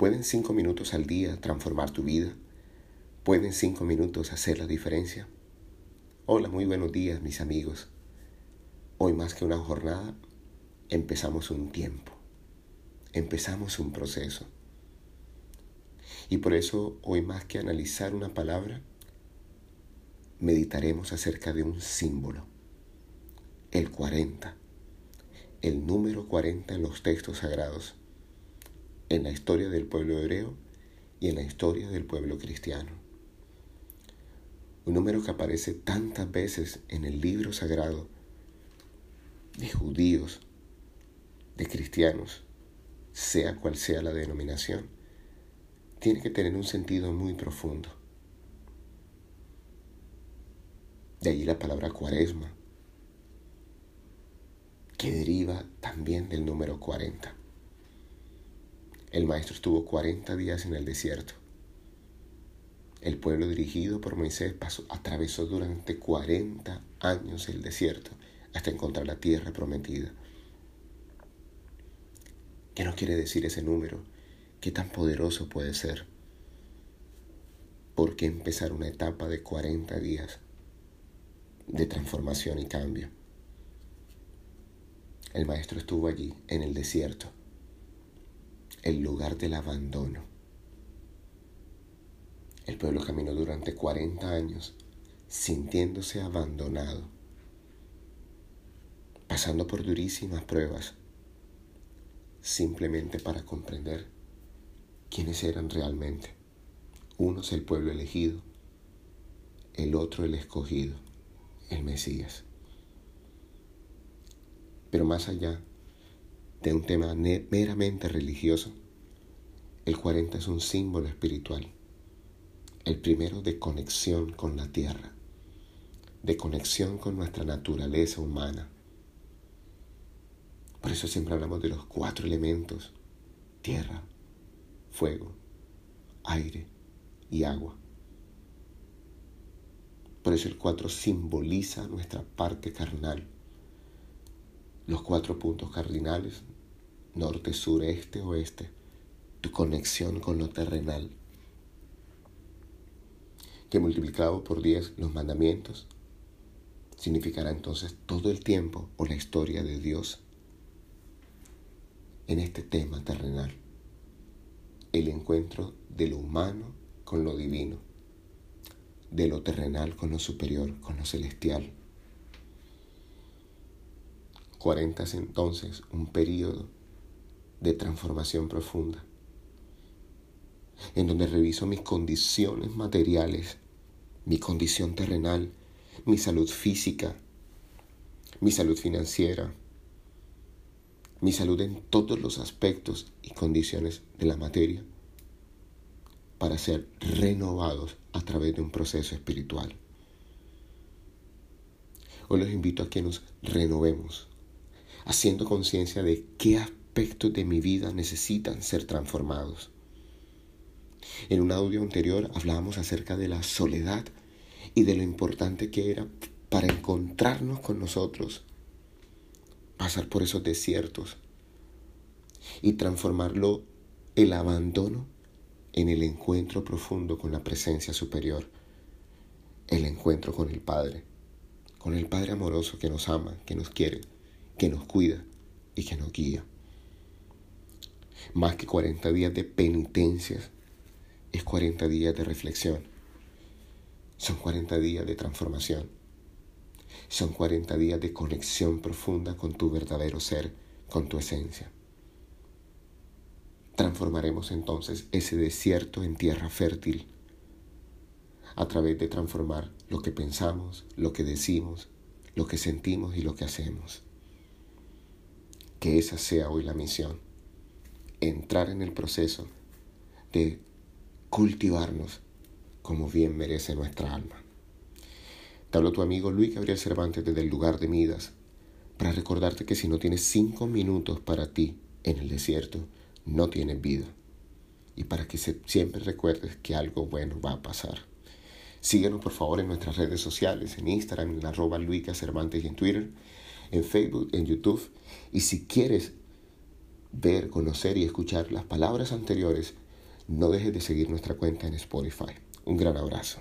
¿Pueden cinco minutos al día transformar tu vida? ¿Pueden cinco minutos hacer la diferencia? Hola, muy buenos días mis amigos. Hoy más que una jornada, empezamos un tiempo, empezamos un proceso. Y por eso hoy más que analizar una palabra, meditaremos acerca de un símbolo, el 40, el número 40 en los textos sagrados en la historia del pueblo hebreo y en la historia del pueblo cristiano. Un número que aparece tantas veces en el libro sagrado de judíos, de cristianos, sea cual sea la denominación, tiene que tener un sentido muy profundo. De allí la palabra cuaresma, que deriva también del número 40. El maestro estuvo 40 días en el desierto. El pueblo dirigido por Moisés pasó, atravesó durante 40 años el desierto hasta encontrar la tierra prometida. ¿Qué nos quiere decir ese número? ¿Qué tan poderoso puede ser? ¿Por qué empezar una etapa de 40 días de transformación y cambio? El maestro estuvo allí, en el desierto, el lugar del abandono. El pueblo caminó durante 40 años sintiéndose abandonado, pasando por durísimas pruebas, simplemente para comprender quiénes eran realmente. Uno es el pueblo elegido, el otro el escogido, el Mesías. Pero más allá de un tema meramente religioso, el 40 es un símbolo espiritual. El primero de conexión con la tierra, de conexión con nuestra naturaleza humana. Por eso siempre hablamos de los cuatro elementos, tierra, fuego, aire y agua. Por eso el 4 simboliza nuestra parte carnal. Los cuatro puntos cardinales norte, sur, este, oeste, tu conexión con lo terrenal, que multiplicado por 10 los mandamientos, significará entonces todo el tiempo o la historia de Dios en este tema terrenal, el encuentro de lo humano con lo divino, de lo terrenal con lo superior, con lo celestial. 40 es entonces un periodo de transformación profunda, en donde reviso mis condiciones materiales, mi condición terrenal, mi salud física, mi salud financiera, mi salud en todos los aspectos y condiciones de la materia, para ser renovados a través de un proceso espiritual. Hoy los invito a que nos renovemos, haciendo conciencia de qué aspectos de mi vida necesitan ser transformados. En un audio anterior hablábamos acerca de la soledad y de lo importante que era para encontrarnos con nosotros, pasar por esos desiertos y transformarlo el abandono en el encuentro profundo con la presencia superior, el encuentro con el Padre, con el Padre amoroso que nos ama, que nos quiere, que nos cuida y que nos guía más que 40 días de penitencias, es 40 días de reflexión. Son 40 días de transformación. Son 40 días de conexión profunda con tu verdadero ser, con tu esencia. Transformaremos entonces ese desierto en tierra fértil a través de transformar lo que pensamos, lo que decimos, lo que sentimos y lo que hacemos. Que esa sea hoy la misión entrar en el proceso de cultivarnos como bien merece nuestra alma. Te hablo tu amigo Luis Gabriel Cervantes desde el lugar de Midas para recordarte que si no tienes cinco minutos para ti en el desierto, no tienes vida. Y para que siempre recuerdes que algo bueno va a pasar. Síguenos por favor en nuestras redes sociales, en Instagram, en arroba Luica Cervantes y en Twitter, en Facebook, en YouTube. Y si quieres ver, conocer y escuchar las palabras anteriores, no dejes de seguir nuestra cuenta en Spotify. Un gran abrazo.